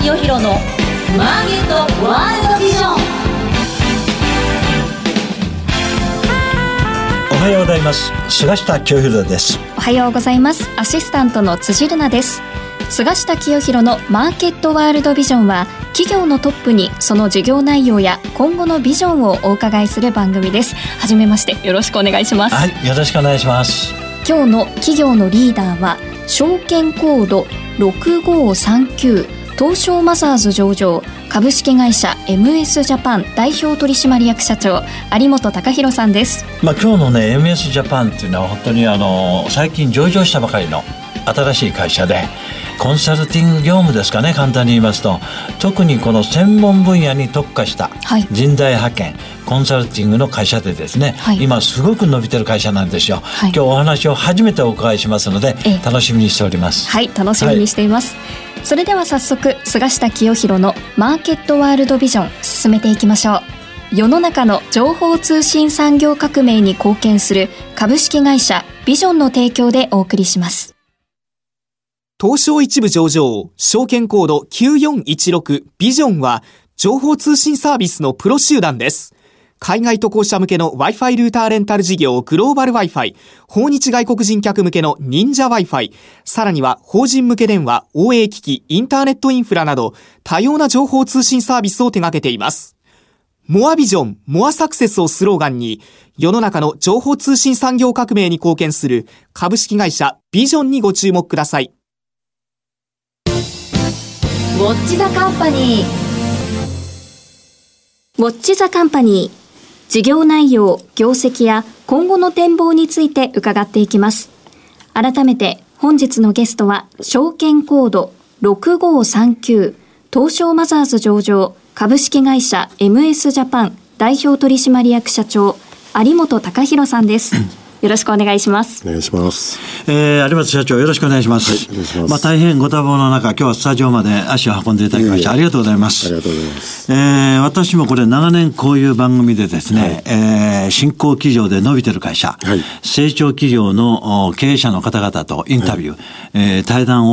清弘のマーケットワールドビジョン。おはようございます。菅下清弘です。おはようございます。アシスタントの辻るなです。菅下清弘のマーケットワールドビジョンは企業のトップにその事業内容や今後のビジョンをお伺いする番組です。はじめましてよろしくお願いします。はいよろしくお願いします。今日の企業のリーダーは証券コード6539東証マザーズ上場株式会社 MS ジャパン代表取締役社長有本隆弘さんです。まあ今日のね MS ジャパンっていうのは本当にあの最近上場したばかりの新しい会社でコンサルティング業務ですかね簡単に言いますと。特にこの専門分野に特化した人材派遣、はい、コンサルティングの会社でですね、はい、今すごく伸びてる会社なんですよ、はい、今日お話を初めてお伺いしますので楽しみにしております。はい楽しみにしています、それでは早速菅下清弘のマーケットワールドビジョン進めていきましょう世の中の情報通信産業革命に貢献する株式会社ビジョンの提供でお送りします東証一部上場、証券コード9416ビジョンは、情報通信サービスのプロ集団です。海外渡航者向けの Wi-Fi ルーターレンタル事業グローバル Wi-Fi、訪日外国人客向けの忍者 Wi-Fi、さらには法人向け電話、応援機器、インターネットインフラなど、多様な情報通信サービスを手掛けています。モアビジョン、モアサクセスをスローガンに、世の中の情報通信産業革命に貢献する株式会社ビジョンにご注目ください。ウォッチザカンパニーウォッチザカンパニー事業内容、業績や今後の展望について伺っていきます。改めて本日のゲストは証券コード6539東証マザーズ上場株式会社 MS ジャパン代表取締役社長有本隆弘さんです。よろしくお願いします。お願いします。えー、有本社長、よろしくお願いします。はい、お願いします。まあ、大変ご多忙の中、今日はスタジオまで足を運んでいただきまして、ありがとうございます。ありがとうございます。えー、私もこれ長年こういう番組でですね、はい、えー、新興企業で伸びてる会社、はい、成長企業の経営者の方々とインタビュー、はい、えー、対談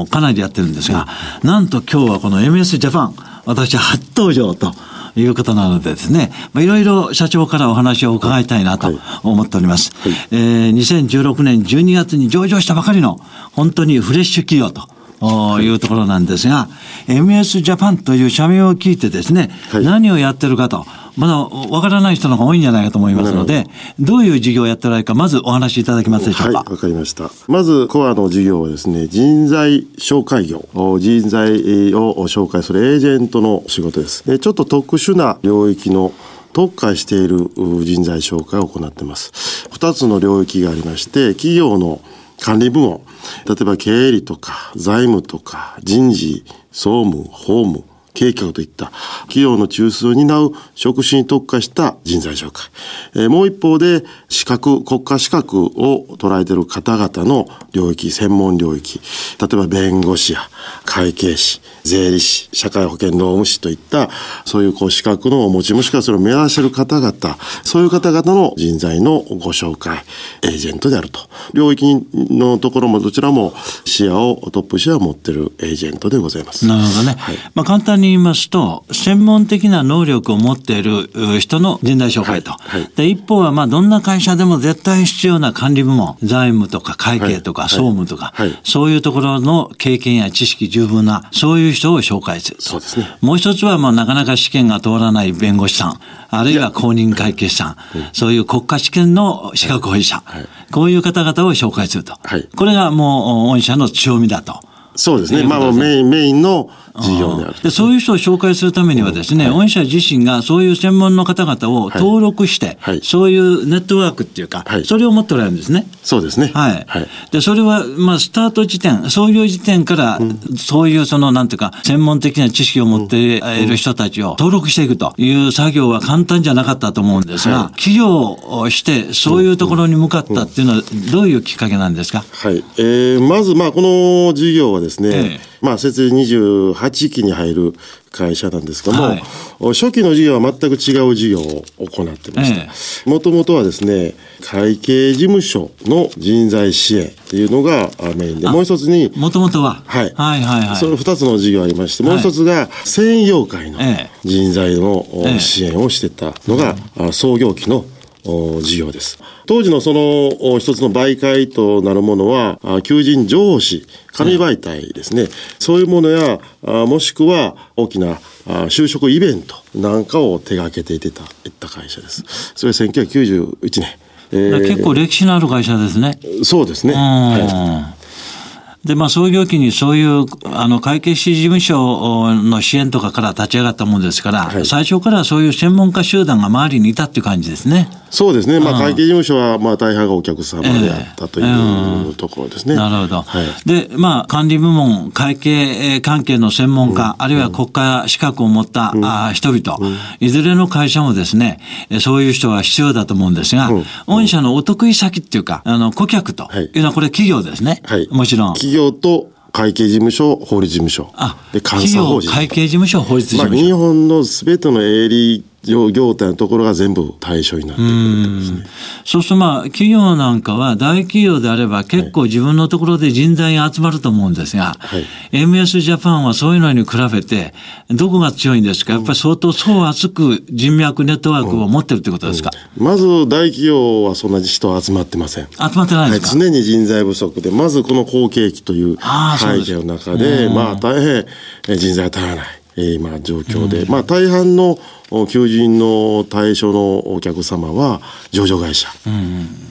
をかなりやってるんですが、はい、なんと今日はこの MS ジャパン、私初登場と、いうことなのでですね、まあ、いろいろ社長からお話を伺いたいなと思っております。はいはい、えー、2016年12月に上場したばかりの本当にフレッシュ企業と。いうところなんですが、MS ジャパンという社名を聞いてですね、はい、何をやってるかと、まだわからない人の方が多いんじゃないかと思いますので、どういう事業をやっておられるか、まずお話しいただけますでしょうか？はい、わかりました。まず、コアの事業はですね、人材紹介業、人材を紹介するエージェントの仕事です。ちょっと特殊な領域の特化している人材紹介を行っています。二つの領域がありまして、企業の管理部門、例えば経理とか財務とか人事、総務、法務、計画といった企業の中枢を担う職種に特化した人材紹介。えー、もう一方で資格、国家資格を捉えている方々の領域、専門領域。例えば弁護士や会計士、税理士、社会保険労務士といったそういうこう資格のお持ちもしくはそれを目指している方々、そういう方々の人材のご紹介、エージェントであると。領域のところもどちらも視野を、トップ視野を持っているエージェントでございます。なるほどね。はい、まあ簡単に言いますと、専門的な能力を持っている人の人材紹介と。はいはい、で一方は、まあ、どんな会社でも絶対必要な管理部門、財務とか会計とか総務とか、そういうところの経験や知識十分な、そういう人を紹介するそうですね。もう一つは、まあ、なかなか試験が通らない弁護士さん、あるいは公認会計士さん、そういう国家試験の資格保持者、こういう方々を紹介すると。これがもう、御社の強みだと。そうですね。まあ、メイン、メインの事業であるでそういう人を紹介するためにはですね、うんはい、御社自身がそういう専門の方々を登録して、はい、そういうネットワークっていうか、はい、それを持っておられるんですね。そうですね。はい。で、それは、まあ、スタート時点、そういう時点から、うん、そういうその、なんていうか、専門的な知識を持っている人たちを登録していくという作業は簡単じゃなかったと思うんですが、企業をして、そういうところに向かったっていうのは、どういうきっかけなんですか？はい。えー、まず、まあ、この事業はでですね、ええまあ、設立28期に入る会社なんですけども、はい初期の事業は全く違う事業を行ってまえした。もともとはですね、会計事務所の人材支援っていうのがあメインで、もう一つに、もともとは。はい。はいはいはい。その二つの事業ありまして、もう一つが繊維業界のええ人材の支援をしてたのが、あ創業期のお事業です。当時のそのお一つの媒介となるものは、あ求人情報誌、紙媒体ですね。そういうものや、あもしくは大きなあ就職イベントなんかを手掛けていてた、いった会社です。それ1991年。えー結構歴史のある会社ですね。そうですね。はいで、まあ、創業期にそういう、あの、会計士事務所の支援とかから立ち上がったもんですから、はい最初からそういう専門家集団が周りにいたっていう感じですね。そうですね。まあ、会計事務所は、まあ、大半がお客様であったというところですね。なるほど。はい。で、まあ、管理部門、会計関係の専門家、あるいは国家資格を持った、あ人々、いずれの会社もですね、えそういう人が必要だと思うんですが、御社のお得意先っていうか、あの、顧客とはいいうのはこれ企業ですね。はい。もちろん。企業と会計事務所、法律事務所。あ、で、監査法人。会計事務所、法律事まあ、務所。日本のすべての営利業業態のところが全部対象になってくるんですね。そうするとまあ、企業なんかは大企業であれば結構自分のところで人材が集まると思うんですが、はい。MS ジャパンはそういうのに比べて、どこが強いんですか？やっぱり相当層厚く人脈ネットワークを持ってるってことですか、まず、大企業はそんな人は集まってません。集まってないはい、ですか、常に人材不足で、まずこの好景気という背景の中で、まあ大変えー人材が足らない、えー今状況で、まあ大半のお求人の対象のお客様は上場会社、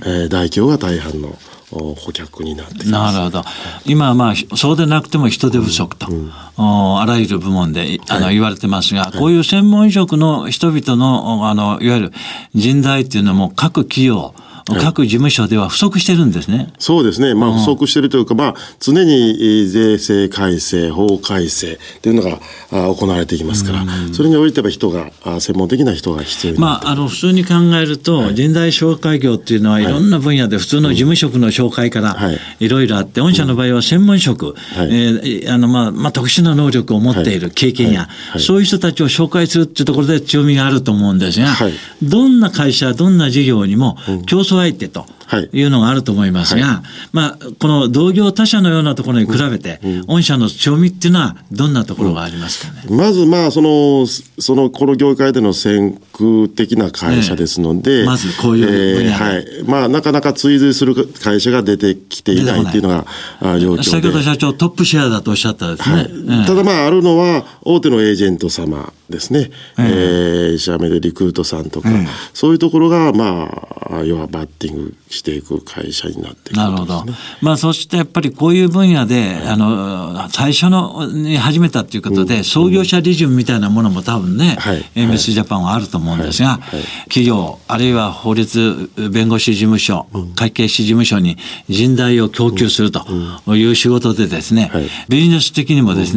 えー大企業が大半のお顧客になってきます。なるほど。今はまあ、そうでなくても人手不足と、おあらゆる部門であの言われてますが、こういう専門職の人々の、おあの、いわゆる人材っていうのも各企業、各事務所では不足してるんですね。そうですね。まあ、不足しているというか、まあ、常にえー税制改正、法改正というのがあ行われていきますから、それにおいては人が、あ専門的な人が必要にまあ、あの、普通に考えると、人材紹介業っていうのはい。ろんな分野で普通の事務職の紹介からはい。いろいろあって、御社の場合は専門職、はい。えーあの、まあ、まあ、特殊な能力を持っている経験や、そういう人たちを紹介するっていうところで強みがあると思うんですが、はい。どんな会社、どんな事業にも競争相手とはい。いうのがあると思いますが、まあ、この同業他社のようなところに比べて、御社の強みっていうのはどんなところがありますかね？まず、まあ、その、その、この業界での先駆的な会社ですので、ええまずこういうはい。まあ、なかなか追随する会社が出てきていないっていうのが、あ状況で。先ほど社長トップシェアだとおっしゃったですね。はい。ええただまああるのは大手のエージェント様ですね、えー、シャメでリクルートさんとか、そういうところがまあ要はバッティングしていく会社になっていくなるほど。まあ、そしてやっぱりこういう分野で、あの、最初のに始めたということで、創業者利潤みたいなものも多分ね、はい。MS ジャパンはあると思うんですが、企業、あるいは法律弁護士事務所、会計士事務所に人材を供給するという仕事でですね、はい。ビジネス的にもですね、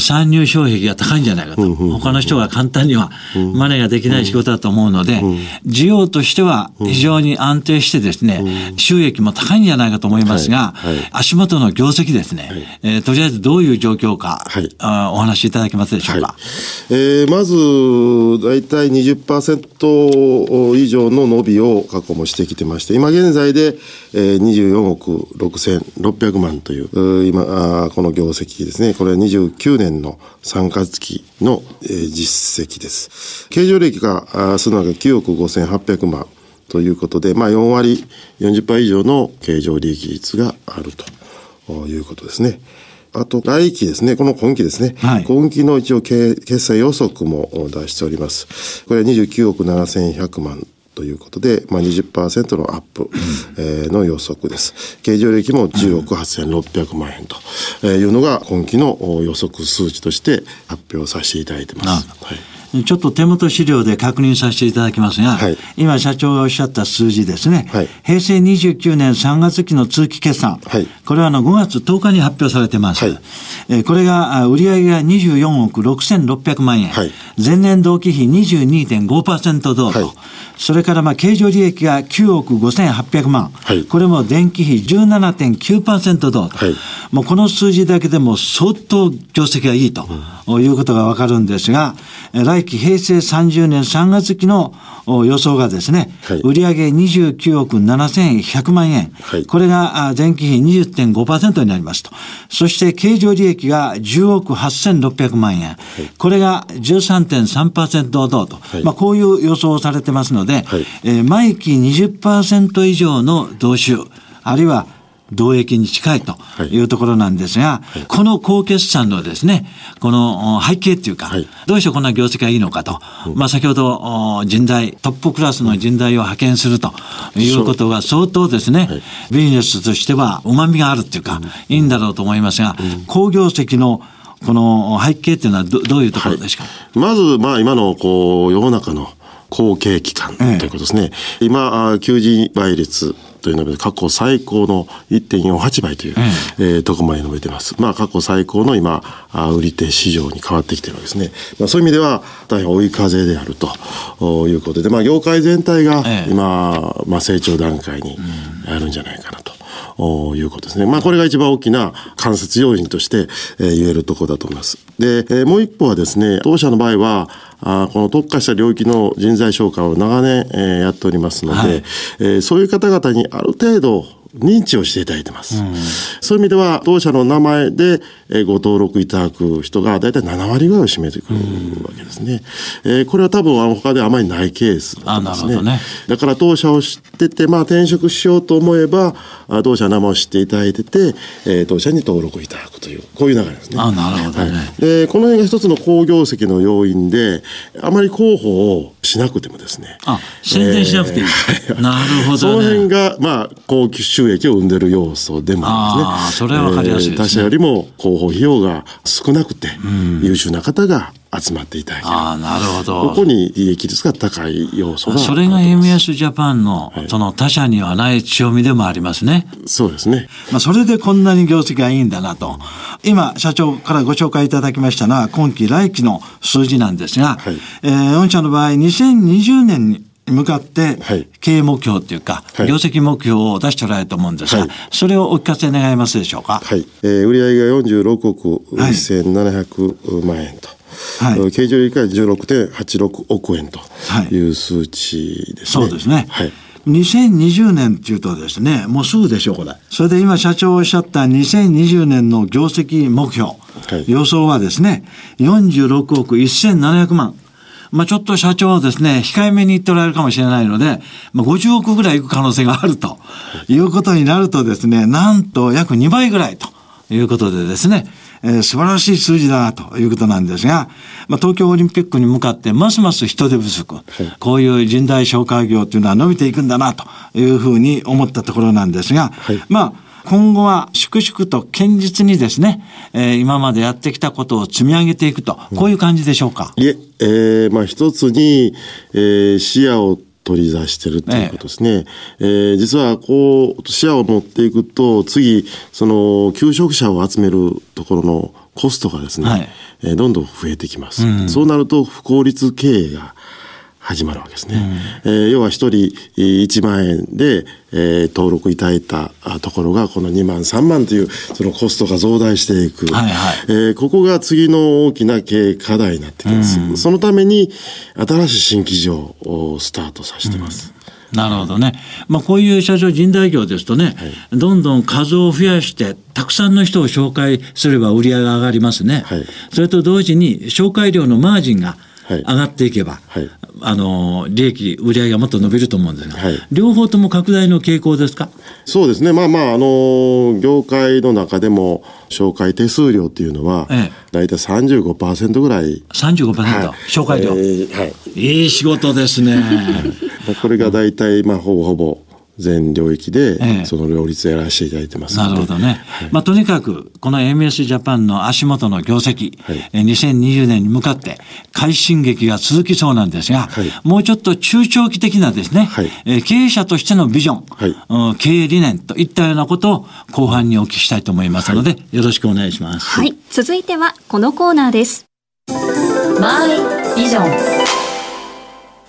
参入障壁が高いんじゃないかと。他の人が簡単にはマネができない仕事だと思うので、需要としては非常に安定してですね、収益も高いんじゃないかと思いますが、はいはい。足元の業績ですね、えーとりあえずどういう状況か、はい。あお話しいただけますでしょうか？はい。えーまず、大体20%以上の伸びを過去もしてきてまして、今現在で、えー24億6600万という、今この業績ですね。これは29年の3月期の、えー実績です。経常利益がするのが9億5800万ということで、まあ4割40%以上の経常利益率があるということですね。あと、来期ですね。この今期ですね。はい今期の一応経決済予測も出しております。これは29億7100万ということで、まあ、20%のアップ、えーの予測です。経常利益も10億8600万円とえーいうのが今期のお予測数値として発表させていただいてます。はい。ちょっと手元資料で確認させていただきますが、はい。今社長がおっしゃった数字ですね、はい。平成29年3月期の通期決算、はい。これはあの5月10日に発表されてます。はい。えーこれがあ売上が24億6600万円、はい。前年同期比22.5%増と、はい、それからまあ経常利益が9億5800万、はい、これも前期比17.9%増と、はい、もうこの数字だけでも相当業績がいいと、いうことがわかるんですが、来期平成30年3月期の予想がですね、はい、売上29億7100万円、はい、これが前期比20.5%になりますと。そして経常利益が10億8600万円、はい、これが13.3%増と、はい、まあこういう予想をされてますので、はい、えー、毎期20%以上の増収、あるいは同益に近いとい。うところなんですが、はい、この高決算のですね、この背景っていうか、はい、どうしてこんな業績がいいのかと、うん、まあ先ほど人材、トップクラスの人材を派遣するということが相当ですね、はい、ビジネスとしては旨味があるっていうか、いいんだろうと思いますが、好業績のこの背景っていうのはどどういうところですか、まず、まあ今のこう世の中の後継期間ということですね。ええ、今、求人倍率というので過去最高の1.48倍という、ええー、とこまで述べてます。まあ過去最高の今、売り手市場に変わってきてるわけですね。まあそういう意味では大変追い風であるということで、まあ業界全体が今、まあ成長段階にあるんじゃないかなと。いうことですね。まあ、これが一番大きな間接要因として、えー、言えるところだと思います。で、えー、もう一方はですね、当社の場合は、あこの特化した領域の人材紹介を長年、えー、やっておりますので、はい、えー、そういう方々にある程度認知をしていただいてます。うん、そういう意味では、当社の名前でご登録いただく人が大体7割ぐらいを占めてくるわけですね。うん、えー、これは多分他であまりないケースだと思いますね。ねだから当社を知ってて、まあ転職しようと思えば、当社の名前を知っていただいてて、えー、当社に登録いただくという、こういう流れですね。あなるほど、ね、はい、で、この辺が一つの好業績の要因で、あまり広報をしなくてもですね。あ、宣伝しなくていい。えー、なるほど、ね、その辺が、まあ、高級収益を生んでる要素でもありますね。あそれはわかりやすいです、ね、他社よりも広報費用が少なくて、優秀な方が集まっていただける。あなるほど。ここに利益率が高い要素がそれが MS ジャパンの、その他社にはない強みでもありますね。そうですね。まあ、それでこんなに業績がいいんだなと。今、社長からご紹介いただきましたのは、今期来期の数字なんですが、はい、えー、御社の場合、2020年に向かって経営目標っていうか、はい、業績目標を出しておられると思うんですが、はい、それをお聞かせ願いますでしょうか？はい。えー、売上が46億1700万円と。はい、経常利益が16.86億円という数値ですね。そうですね。はい。2020年っていうとですね、もうすぐでしょう、これ。それで今社長おっしゃった2020年の業績目標、はい、予想はですね、46億1700万。まあちょっと社長はですね、控えめに言っておられるかもしれないので、まあ50億ぐらいいく可能性があるということになるとですね、なんと約2倍ぐらいということでですね、えー、素晴らしい数字だなということなんですが、まあ、東京オリンピックに向かってますます人手不足、はい、こういう人材紹介業というのは伸びていくんだなというふうに思ったところなんですが、はい、まあ今後は粛々と堅実にですね、えー、今までやってきたことを積み上げていくと、こういう感じでしょうか？いえ、えー、まあ一つに、えー、視野を取り出してるっていうことですね。ええー、実はこう視野を持っていくと次その求職者を集めるところのコストがですね、はい、えー、どんどん増えてきます。うん、そうなると不効率経営が始まるわけですね。うん、えー、要は一人1万円で、えー、登録いただいたところがこの2万3万というそのコストが増大していく、はいはい、えー、ここが次の大きな経営課題になってきます。うん、そのために新しい新規事をスタートさせてます。うん、なるほどね。まあ、こういう社長人材業ですとね、はい、どんどん数を増やして、たくさんの人を紹介すれば売り上げが上がりますね。はい、それと同時に、紹介料のマージンが上がっていけば、はい、あの利益、売上がもっと伸びると思うんですが、はい、両方とも拡大の傾向ですか？そうですね、まあまあ、あの業界の中でも、紹介手数料っていうのは、ええ、大体35%ぐらい。35%、はい、紹介料、えー、はい。いい仕事ですね。これが大体、まあ、ほぼほぼ。全領域で、その両立やらせていただいてますなるほどね。はい、まあ、とにかく、この MS ジャパンの足元の業績、はい、2020年に向かって快進撃が続きそうなんですが、はい、もうちょっと中長期的なですね、はい、経営者としてのビジョン、はい、経営理念といったようなことを後半にお聞きしたいと思いますので、よろしくお願いします。はい。続いてはこのコーナーです。マイビジョン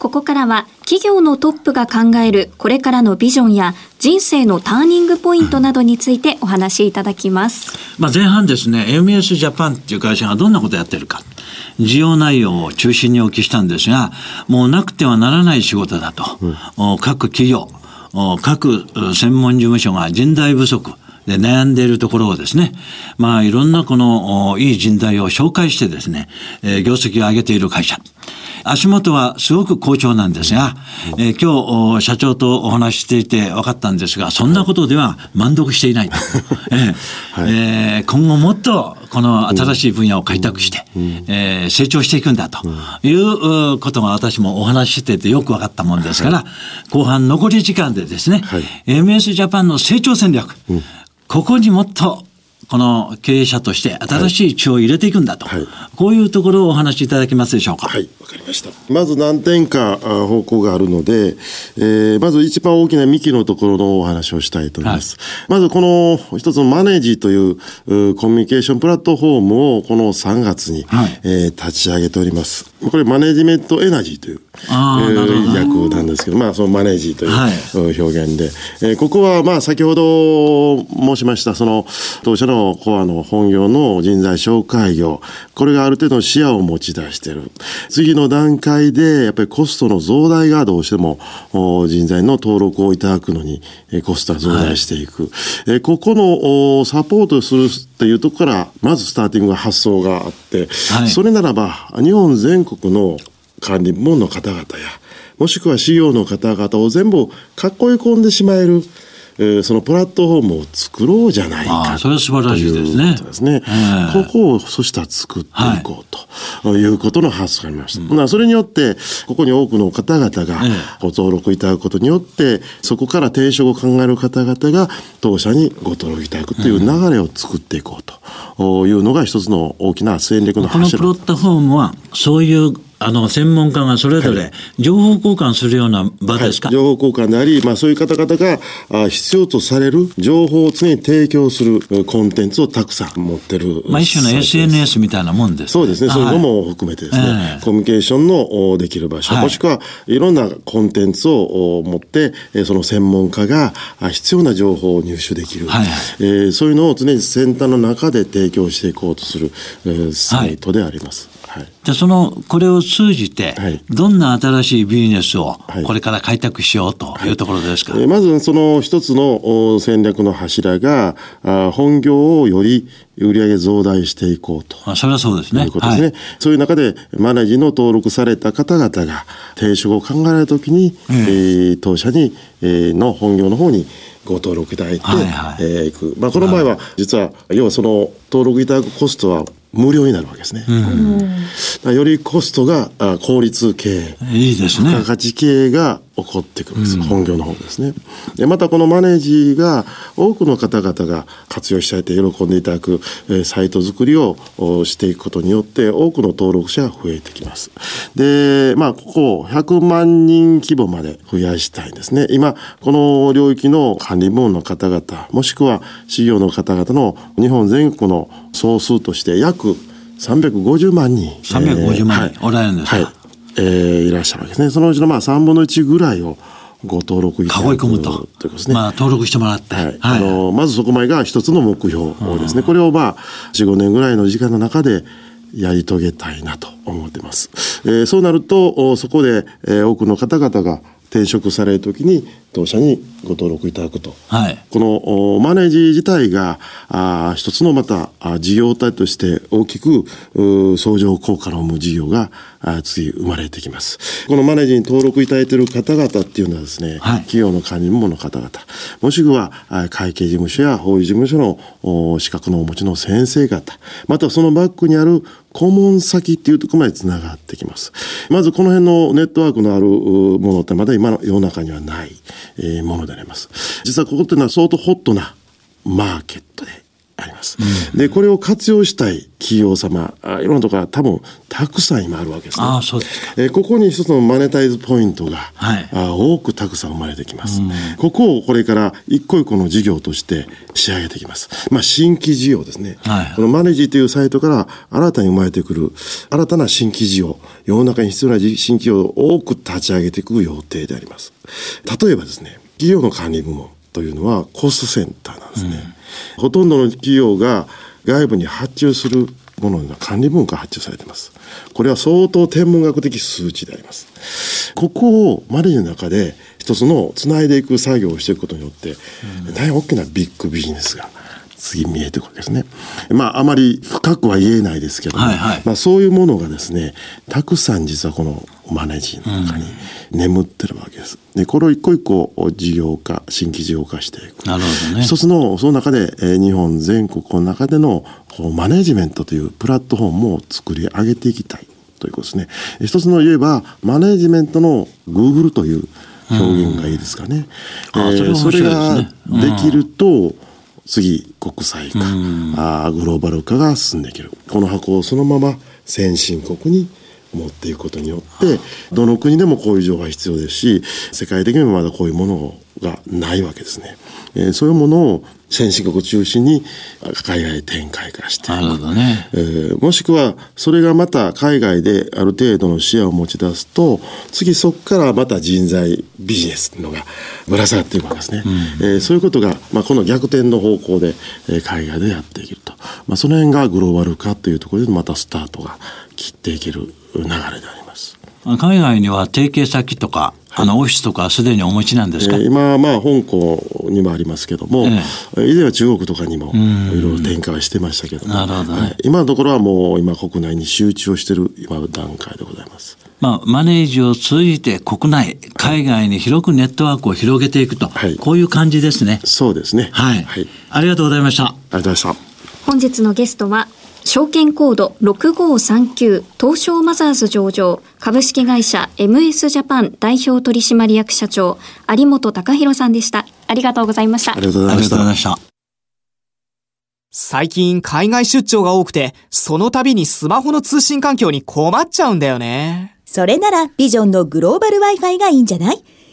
ここからは企業のトップが考えるこれからのビジョンや人生のターニングポイントなどについてお話しいただきます。まあ、前半ですね MS ジャパンっていう会社がどんなことをやってるか事業内容を中心にお聞きしたんですがもうなくてはならない仕事だと、お各企業お各う専門事務所が人材不足で悩んでいるところをですね、まあいろんなこのおいい人材を紹介してですね、えー業績を上げている会社。足元はすごく好調なんですが、えー今日お社長とお話ししていて分かったんですが、そんなことでは満足していないと。えーえー今後もっとこの新しい分野を開拓して、えー成長していくんだといううことが私もお話ししててよく分かったもんですから、後半残り時間でですね、はい。MS ジャパンの成長戦略、ここにもっとこの経営者として新しい血を入れていくんだと、はいこういうところをお話しいただけますでしょうか？はい、わかりました。まず何点かあ方向があるので、えーまず一番大きな幹のところのお話をしたいと思います。まずこの一つのマネージといううコミュニケーションプラットフォームをこの3月に、はいえー立ち上げております。これマネジメントエナジーという、あーえーなんですけど、まあそのマネージという、はい。表現で、えーここはまあ先ほど申しましたその当社のコアの本業の人材紹介業。これがある程度の視野を持ち出している。次の段階でやっぱりコストの増大がどうしてもお人材の登録をいただくのにえーコストが増大していく、えーここのおサポートするっていうところからまずスターティング発想があって、はい。それならば日本全国の管理部門の方々やもしくは CO の方々を全部囲い込んでしまえる、えーそのプラットフォームを作ろうじゃないかそれは素晴らしいですね。とですね。ええ。ここをそしたら作っていこうとい。うことの発想がありました。ほなそれによってここに多くの方々がええ。ご登録いただくことによってそこから転職を考える方々が当社にご登録いただくという流れを作っていこうというのが一つの大きな戦略のこのプ柱ロットフォームはそういうあの専門家がそれぞれ情報交換するような場ですか、はい、情報交換であり、まあ、そういう方々があ必要とされる情報を常に提供するえコンテンツをたくさん持ってる。まあ、一種の SNS みたいなもんです、そうですね。そうい。うのはいも含めてですね、ええ。コミュニケーションのおできる場所、はい。もしくはいろんなコンテンツをお持って、えーその専門家があ必要な情報を入手できる、はいえーそういうのを常に先端の中で提供していこうとする、えーサイトであります。はい。じゃあそのこれを通じてはい。どんな新しいビジネスをはい。これから開拓しようとい。うところですか、えーまずその一つのお戦略の柱が、あ本業をより売上増大していこうと。あそれはそうですとね。いうことですね。はい。そういう中で、マネージの登録された方々が転職を考えるときに、えー当社に、えーの本業の方にご登録いただいて、はいはい。えー行く。まあ、この場合は、実は、要はその登録いただくコストは無料になるわけですね。だからよりコストがあ効率経営。いいですね付加価値経営が起こってくるんです、本業の方ですね。で、またこのマネージが多くの方々が活用したいと喜んでいただく、えーサイト作りをおしていくことによって多くの登録者が増えてきます。で、まあ、ここを100万人規模まで増やしたいんですね。今、この領域の管理部門の方々、もしくは事業の方々の日本全国の総数として約350万人。350万人えーおられるんですか？はい。えーいらっしゃるわけですね。そのうちのまあ3分の1ぐらいをご登録いただく囲い込むとということですね。まあ、登録してもらって、はい。あの、まずそこまでが一つの目標ですね。これをまあ、4、5年ぐらいの時間の中でやり遂げたいなと思ってます。えーそうなると、おそこで、えー多くの方々が転職されるときに、当社にご登録いただくと。はいこのおマネージ自体があー一つのまたあ事業体として大きくう相乗効果の生む事業があ次生まれてきます。このマネージに登録いただいている方々っていうのはですね、はい企業の管理部門の方々、もしくはあ会計事務所や法律事務所のお資格のお持ちの先生方、またそのバックにある顧問先っていうところまでつながってきます。まずこの辺のネットワークのあるうものってまだ今の世の中にはない、えーものであります。実はここっていうのは相当ホットなマーケットでああります。うん、で、これを活用したい企業様、あいろんなところ多分たくさん今あるわけですね。あそうですか。えー、ここに一つのマネタイズポイントが、はい、あ多くたくさん生まれてきます。うん、ここをこれから一個一個の事業として仕上げていきます。まあ、新規事業ですね。はい、このマネージというサイトから新たに生まれてくる新たな新規事業、世の中に必要な新規事業を多く立ち上げていく予定であります。例えばですね、企業の管理部門というのはコストセンターなんですね。うん、ほとんどの企業が外部に発注するものの管理部門から発注されています。これは相当天文学的数値であります。ここをマネージの中で一つのつないでいく作業をしていくことによって、大変大きなビッグビジネスが次見えてくるわけですね。まああまり深くは言えないですけども、はいはい、まあそういうものがですねたくさん実はこのマネージの中に眠ってるわけです。でこれを一個一個事業化新規事業化していく。なるほどね。一つのその中で、えー、日本全国の中でのマネジメントというプラットフォームを作り上げていきたいということですね。一つの言えばマネジメントの Google という表現がいいですかね。うん、えー、それができると、うん次国際化、あグローバル化が進んでいけるこの箱をそのまま先進国に持っていくことによってどの国でもこういう情報が必要ですし世界的にもまだこういうものがないわけですね。えー、そういうものを先進国中心に海外展開化していく、ね。えー、もしくはそれがまた海外である程度の視野を持ち出すと次そこからまた人材ビジネスのがぶら下がっていくわけですね、うん、えー、そういうことが、まあ、この逆転の方向で、えー、海外でやっていけると、まあ、その辺がグローバル化というところでまたスタートが切っていける流れであります。海外には提携先とかあのオフィスとかすでにお持ちなんですか、えー、今まあ香港にもありますけども、えー、以前は中国とかにもいろいろ展開はしてましたけども、なるほど、ねはい、今のところはもう今国内に集中をしている今の段階でございます。まあ、マネージを通じて国内、海外に広くネットワークを広げていくと、はい、こういう感じですね。そうですね。はい。はい、ありがとうございました。ありがとうございました。本日のゲストは証券コード6539東証マザーズ上場株式会社 MS ジャパン代表取締役社長有本隆弘さんでした。ありがとうございました。ありがとうございました。最近海外出張が多くて、その度にスマホの通信環境に困っちゃうんだよね。それならビジョンのグローバル Wi-Fi がいいんじゃない？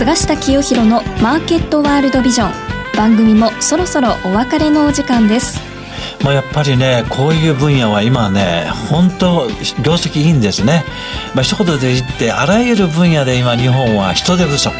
菅下清弘のマーケットワールドビジョン。番組もそろそろお別れのお時間です。まあ、やっぱりねこういう分野は今ね本当業績いいんですね、まあ、一言で言ってあらゆる分野で今日本は人手不足。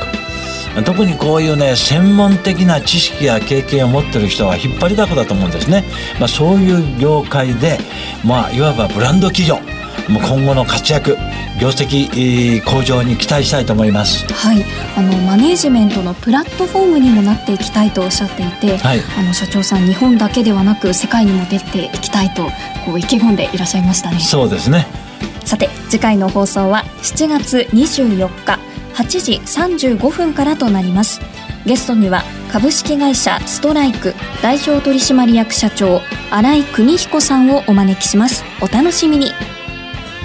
特にこういうね専門的な知識や経験を持ってる人は引っ張りだこだと思うんですね、まあ、そういう業界で、まあ、いわばブランド企業。もう今後の活躍業績向上に期待したいと思います。はい、あのマネージメントのプラットフォームにもなっていきたいとおっしゃっていて、はい、あの社長さん日本だけではなく世界にも出ていきたいとこう意気込んでいらっしゃいましたね。そうですね。さて次回の放送は7月24日8時35分からとなります。ゲストには株式会社ストライク代表取締役社長新井邦彦さんをお招きします。お楽しみに。